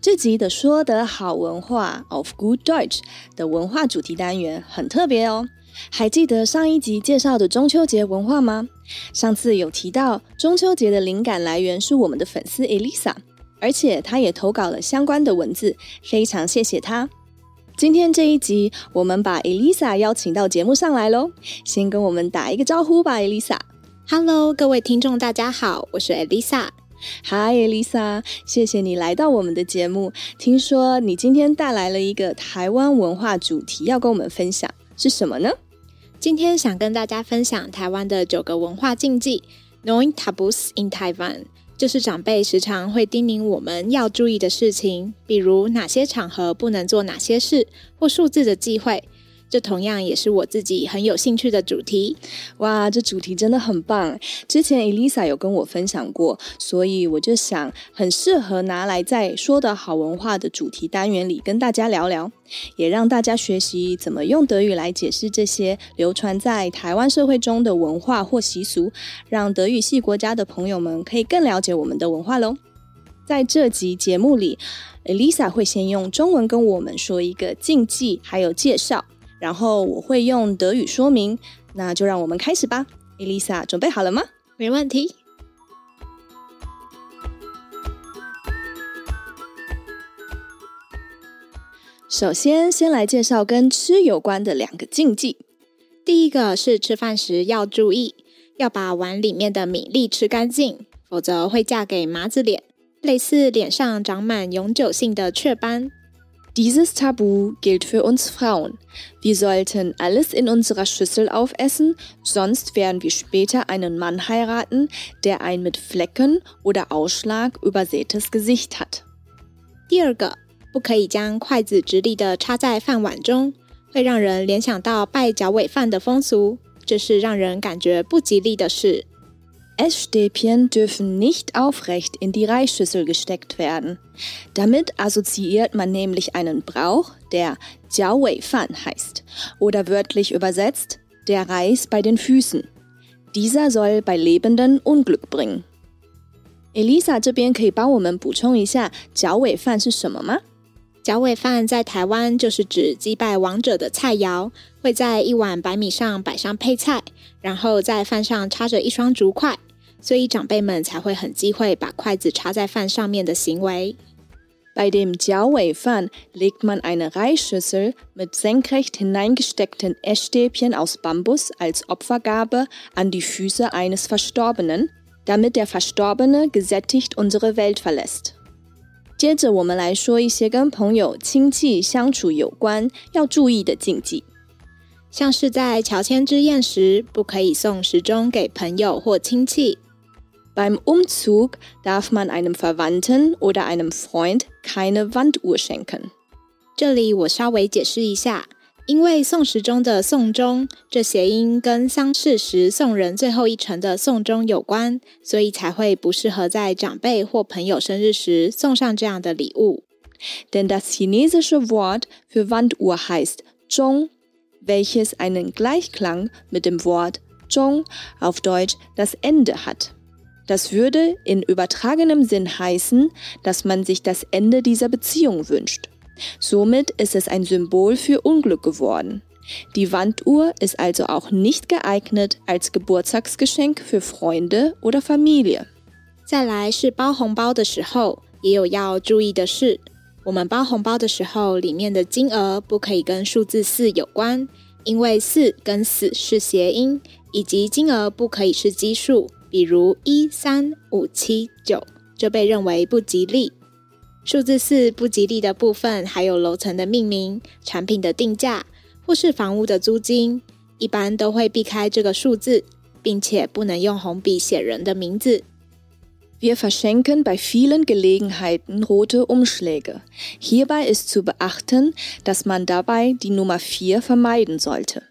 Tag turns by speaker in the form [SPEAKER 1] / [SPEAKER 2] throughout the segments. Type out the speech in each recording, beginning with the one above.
[SPEAKER 1] 这集的说得好文化 of Good Deutsch 的文化主题单元很特别哦。还记得上一集介绍的中秋节文化吗？上次有提到中秋节的灵感来源是我们的粉丝 Elisa，而且她也投稿了相关的文字，非常谢谢她。今天这一集，我们把 Elisa 邀请到节目上来喽。先跟我们打一个招呼吧，Elisa。
[SPEAKER 2] Hello，各位听众，大家好，我是 Elisa。
[SPEAKER 1] Hi，Elisa，谢谢你来到我们的节目。听说你今天带来了一个台湾文化主题，要跟我们分享，是什么呢？
[SPEAKER 2] 今天想跟大家分享台湾的九个文化禁忌 n o i n Taboos in Taiwan。就是长辈时常会叮咛我们要注意的事情，比如哪些场合不能做哪些事，或数字的忌讳。这同样也是我自己很有兴趣的主题。
[SPEAKER 1] 哇，这主题真的很棒！之前 Elisa 有跟我分享过，所以我就想很适合拿来在说的好文化的主题单元里跟大家聊聊，也让大家学习怎么用德语来解释这些流传在台湾社会中的文化或习俗，让德语系国家的朋友们可以更了解我们的文化喽。在这集节目里，Elisa 会先用中文跟我们说一个禁忌，还有介绍。然后我会用德语说明，那就让我们开始吧。Elisa，准备好了吗？
[SPEAKER 2] 没问题。
[SPEAKER 1] 首先，先来介绍跟吃有关的两个禁忌。
[SPEAKER 2] 第一个是吃饭时要注意，要把碗里面的米粒吃干净，否则会嫁给麻子脸，类似脸上长满永久性的雀斑。
[SPEAKER 1] Dieses Tabu gilt für uns Frauen. Wir sollten alles in unserer Schüssel aufessen, sonst werden wir später einen Mann heiraten, der ein mit Flecken oder Ausschlag übersätes Gesicht hat.
[SPEAKER 2] 第二个，不可以将筷子直立的插在饭碗中，会让人联想到拜脚尾饭的风俗，这是让人感觉不吉利的事。
[SPEAKER 1] Essstäbchen dürfen nicht aufrecht in die Reisschüssel gesteckt werden. Damit assoziiert man nämlich einen Brauch, der Jiao Wei Fan heißt oder wörtlich übersetzt der Reis bei den Füßen. Dieser soll bei Lebenden Unglück bringen. Elisa 这边可以帮我们补充一下脚尾饭是什么吗？
[SPEAKER 2] 脚尾饭在台湾就是指击败王者的菜肴，会在一碗白米上摆上配菜，然后在饭上插着一双竹筷。 所以长辈们才会很忌讳把筷子插在饭上面的行为。
[SPEAKER 1] Bei dem Jiaowei-Fan legt man eine Reisschüssel mit senkrecht hineingesteckten Essstäbchen aus Bambus als Opfergabe an die Füße eines Verstorbenen, damit der Verstorbene gesättigt unsere Welt verlässt. 接着我们来说一些跟朋友、亲戚相处有关要注意的禁忌。
[SPEAKER 2] 像是在乔迁之宴时，不可以送时钟给朋友或亲戚。
[SPEAKER 1] Beim Umzug darf man einem Verwandten oder einem Freund keine Wanduhr schenken。
[SPEAKER 2] 这里我稍微解释一下，因为送时钟的送钟，这谐音跟丧事时送人最后一程的送钟有关，所以才会不适合在长辈或朋友生日时送上这样的礼物。
[SPEAKER 1] Denn das chinesische Wort für Wanduhr heißt Zhong, welches einen Gleichklang mit dem Wort Zhong auf Deutsch das Ende hat. Das würde in übertragenem Sinn heißen, dass man sich das Ende dieser Beziehung wünscht. Somit ist es ein Symbol für Unglück geworden. Die Wanduhr ist also auch nicht geeignet als Geburtstagsgeschenk für Freunde oder Familie.
[SPEAKER 2] 再来是包红包的时候，也有要注意的事。我们包红包的时候，里面的金额不可以跟数字四有关，因为四跟死是谐音，以及金额不可以是奇数。 比如一三五七九就被认为不吉利。数字四不吉利的部分还有楼层的命名、产品的定价或是房屋的租金，一般都会避开这个数字，并且不能用红笔写人的名字。
[SPEAKER 1] Wir verschenken bei vielen Gelegenheiten rote Umschläge. Hierbei ist zu beachten, dass man dabei die Nummer 4 vermeiden sollte.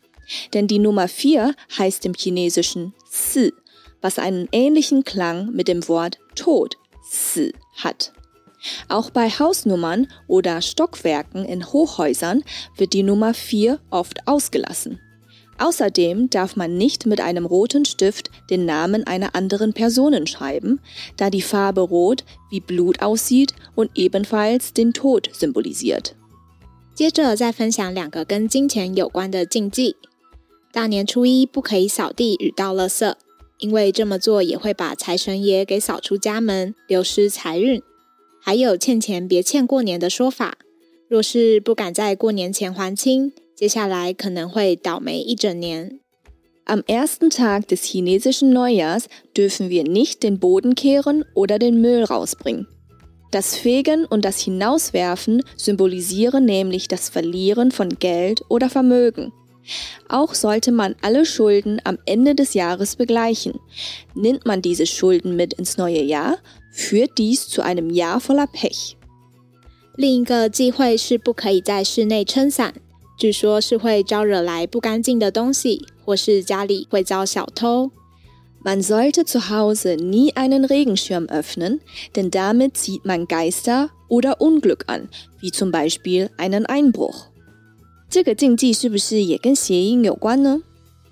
[SPEAKER 1] Denn die Nummer 4 heißt im Chinesischen Si, was einen ähnlichen Klang mit dem Wort Tod, Si, hat. Auch bei Hausnummern oder Stockwerken in Hochhäusern wird die Nummer 4 oft ausgelassen. Außerdem darf man nicht mit einem roten Stift den Namen einer anderen Person schreiben, da die Farbe rot wie Blut aussieht und ebenfalls den Tod symbolisiert.
[SPEAKER 2] 接着再分享两个跟金钱有关的禁忌。大年初一不可以扫地与倒垃圾， 因为这么做也会把财神爷给扫出家门，流失财运。还有欠钱别欠过年的说法，若是不敢在过年前还清，接下来可能会倒霉一整年。
[SPEAKER 1] Am ersten Tag des chinesischen Neujahrs dürfen wir nicht den Boden kehren oder den Müll rausbringen. Das Fegen und das Hinauswerfen symbolisieren nämlich das Verlieren von Geld oder Vermögen. Auch sollte man alle Schulden am Ende des Jahres begleichen. Nimmt man diese Schulden mit ins neue Jahr, führt dies zu einem Jahr voller Pech.
[SPEAKER 2] 另一个忌讳是不可以在室内撑伞。据说是会招惹来不干净的东西，或是家里会遭小偷。
[SPEAKER 1] Man sollte zu Hause nie einen Regenschirm öffnen, denn damit zieht man Geister oder Unglück an, wie zum Beispiel einen Einbruch. 这个禁忌是不是也跟谐音有关呢？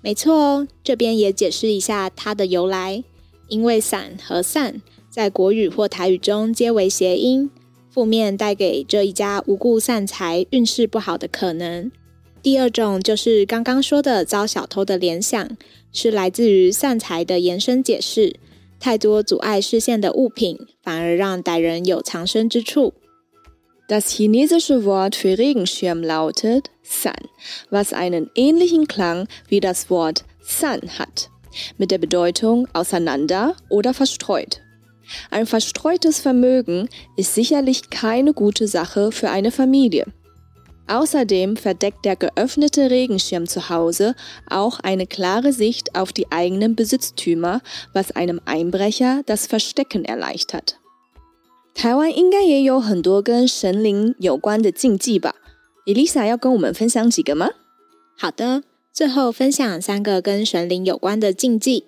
[SPEAKER 2] 没错哦，这边也解释一下它的由来。因为散和散在国语或台语中皆为谐音。负面带给这一家无故散财、运势不好的可能。第二种就是刚刚说的遭小偷的联想，是来自于散财的延伸解释。太多阻碍视线的物品，反而让歹人有藏身之处。
[SPEAKER 1] Das chinesische Wort für Regenschirm lautet San, was einen ähnlichen Klang wie das Wort San hat, mit der Bedeutung auseinander oder verstreut. Ein verstreutes Vermögen ist sicherlich keine gute Sache für eine Familie. Außerdem verdeckt der geöffnete Regenschirm zu Hause auch eine klare Sicht auf die eigenen Besitztümer, was einem Einbrecher das Verstecken erleichtert. 台湾应该也有很多跟神灵有关的禁忌吧？Elisa 要跟我们分享几个吗？
[SPEAKER 2] 好的，最后分享三个跟神灵有关的禁忌：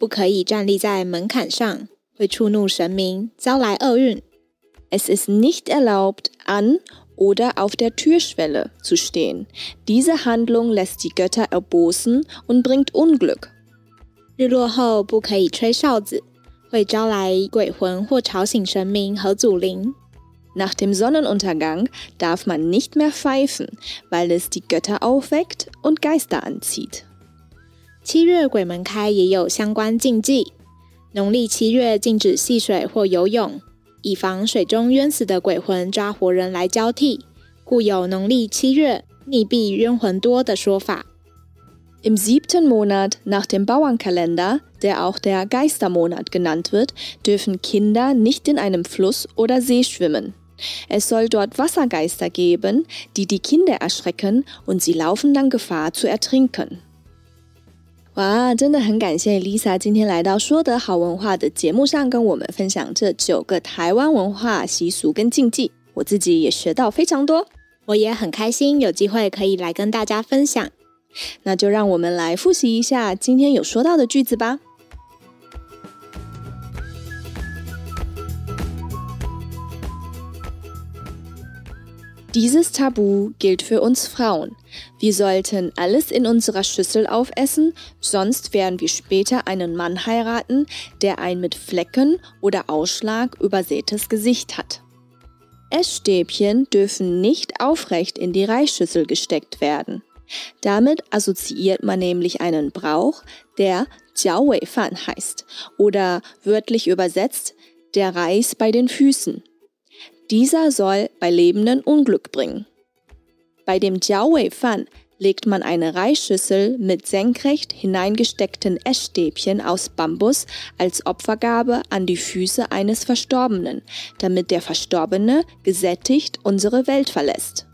[SPEAKER 2] 不可以站立在门槛上，会触怒神明，招来厄运。
[SPEAKER 1] Es ist nicht erlaubt, an oder auf der Türschwelle zu stehen. Diese Handlung lässt die Götter erbosen und bringt Unglück.
[SPEAKER 2] 日落后不可以吹哨子，会招来鬼魂或吵醒神明和祖灵。
[SPEAKER 1] Nach dem Sonnenuntergang darf man nicht mehr pfeifen, weil es die Götter aufweckt und Geister anzieht.
[SPEAKER 2] 七月鬼门开也有相关禁忌。农历七月禁止戏水或游泳，以防水中冤死的鬼魂抓活人来交替，故有农历七月溺毙冤魂多的说法。
[SPEAKER 1] Im siebten Monat nach dem Bauernkalender, der auch der Geistermonat genannt wird, dürfen Kinder nicht in einem Fluss oder See schwimmen. Es soll dort Wassergeister geben, die die Kinder erschrecken und sie laufen dann Gefahr zu ertrinken. 哇，真的很感谢 Lisa 今天来到说得好文化的节目上，跟我们分享这九个台湾文化习俗跟禁忌。我自己也学到非常多，
[SPEAKER 2] 我也很开心有机会可以来跟大家分享。
[SPEAKER 1] 那就让我们来复习一下今天有说到的句子吧。Dieses Tabu gilt für uns Frauen. Wir sollten alles in unserer Schüssel aufessen, sonst werden wir später einen Mann heiraten, der ein mit Flecken oder Ausschlag übersätes Gesicht hat. Essstäbchen dürfen nicht aufrecht in die Reisschüssel gesteckt werden. Damit assoziiert man nämlich einen Brauch, der Jiao Wei Fan heißt oder wörtlich übersetzt der Reis bei den Füßen. Dieser soll bei Lebenden Unglück bringen. Bei dem Jiaowei Fan legt man eine Reisschüssel mit senkrecht hineingesteckten Essstäbchen aus Bambus als Opfergabe an die Füße eines Verstorbenen, damit der Verstorbene gesättigt unsere Welt verlässt.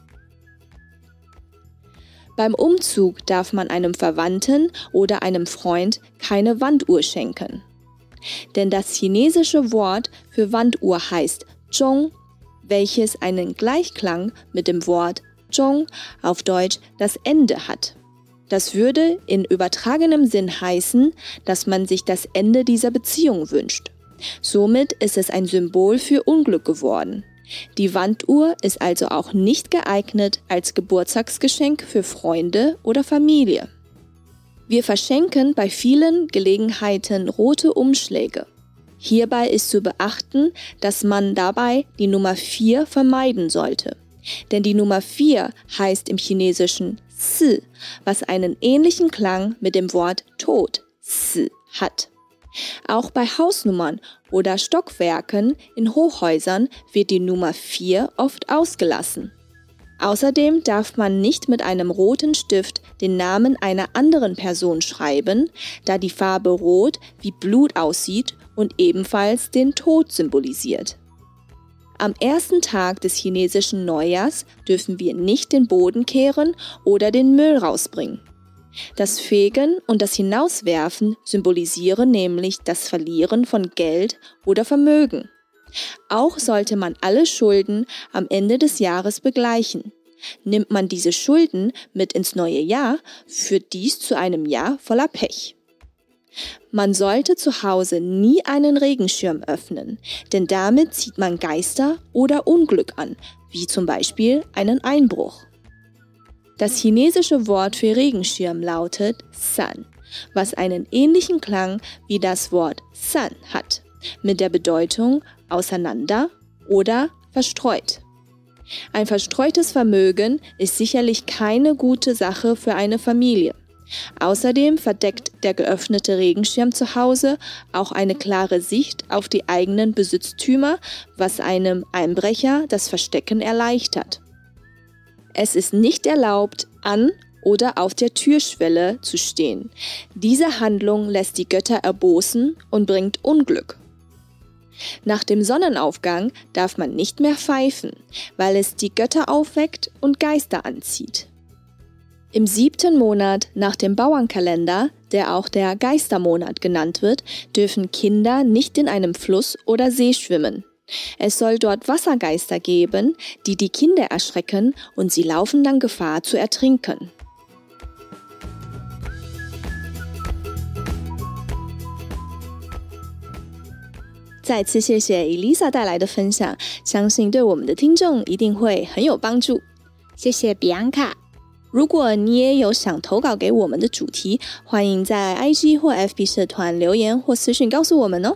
[SPEAKER 1] Beim Umzug darf man einem Verwandten oder einem Freund keine Wanduhr schenken. Denn das chinesische Wort für Wanduhr heißt Zhong, welches einen Gleichklang mit dem Wort Zhong auf Deutsch das Ende hat. Das würde in übertragenem Sinn heißen, dass man sich das Ende dieser Beziehung wünscht. Somit ist es ein Symbol für Unglück geworden. Die Wanduhr ist also auch nicht geeignet als Geburtstagsgeschenk für Freunde oder Familie. Wir verschenken bei vielen Gelegenheiten rote Umschläge. Hierbei ist zu beachten, dass man dabei die Nummer 4 vermeiden sollte. Denn die Nummer 4 heißt im Chinesischen Si, was einen ähnlichen Klang mit dem Wort Tod, Si, hat. Auch bei Hausnummern oder Stockwerken in Hochhäusern wird die Nummer 4 oft ausgelassen. Außerdem darf man nicht mit einem roten Stift den Namen einer anderen Person schreiben, da die Farbe rot wie Blut aussieht und ebenfalls den Tod symbolisiert. Am ersten Tag des chinesischen Neujahrs dürfen wir nicht den Boden kehren oder den Müll rausbringen. Das Fegen und das Hinauswerfen symbolisieren nämlich das Verlieren von Geld oder Vermögen. Auch sollte man alle Schulden am Ende des Jahres begleichen. Nimmt man diese Schulden mit ins neue Jahr, führt dies zu einem Jahr voller Pech. Man sollte zu Hause nie einen Regenschirm öffnen, denn damit zieht man Geister oder Unglück an, wie zum Beispiel einen Einbruch. Das chinesische Wort für Regenschirm lautet San, was einen ähnlichen Klang wie das Wort San hat, mit der Bedeutung auseinander oder verstreut. Ein verstreutes Vermögen ist sicherlich keine gute Sache für eine Familie. Außerdem verdeckt der geöffnete Regenschirm zu Hause auch eine klare Sicht auf die eigenen Besitztümer, was einem Einbrecher das Verstecken erleichtert. Es ist nicht erlaubt, an oder auf der Türschwelle zu stehen. Diese Handlung lässt die Götter erbosen und bringt Unglück. Nach dem Sonnenaufgang darf man nicht mehr pfeifen, weil es die Götter aufweckt und Geister anzieht. Im siebten Monat nach dem Bauernkalender, der auch der Geistermonat genannt wird, dürfen Kinder nicht in einem Fluss oder See schwimmen. Es soll dort Wassergeister geben, die die Kinder erschrecken und sie laufen dann Gefahr zu ertrinken. 再次谢谢 Elisa 带来的分享，相信对我们的听众一定会很有帮助。
[SPEAKER 2] 谢谢 Bianca。
[SPEAKER 1] 如果你也有想投稿给我们的主题，欢迎在 IG 或 FB 社团留言或私讯告诉我们哦。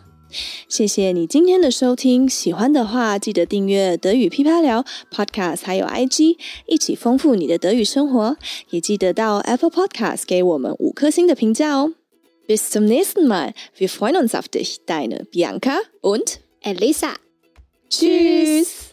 [SPEAKER 1] 谢谢你今天的收听，喜欢的话记得订阅德语噼啪聊 Podcast，还有 IG，一起丰富你的德语生活。也记得到 Apple Podcast 给我们五颗星的评价哦。Bis zum nächsten Mal. Wir freuen uns auf dich, deine Bianca und
[SPEAKER 2] Elisa.
[SPEAKER 1] Tschüss.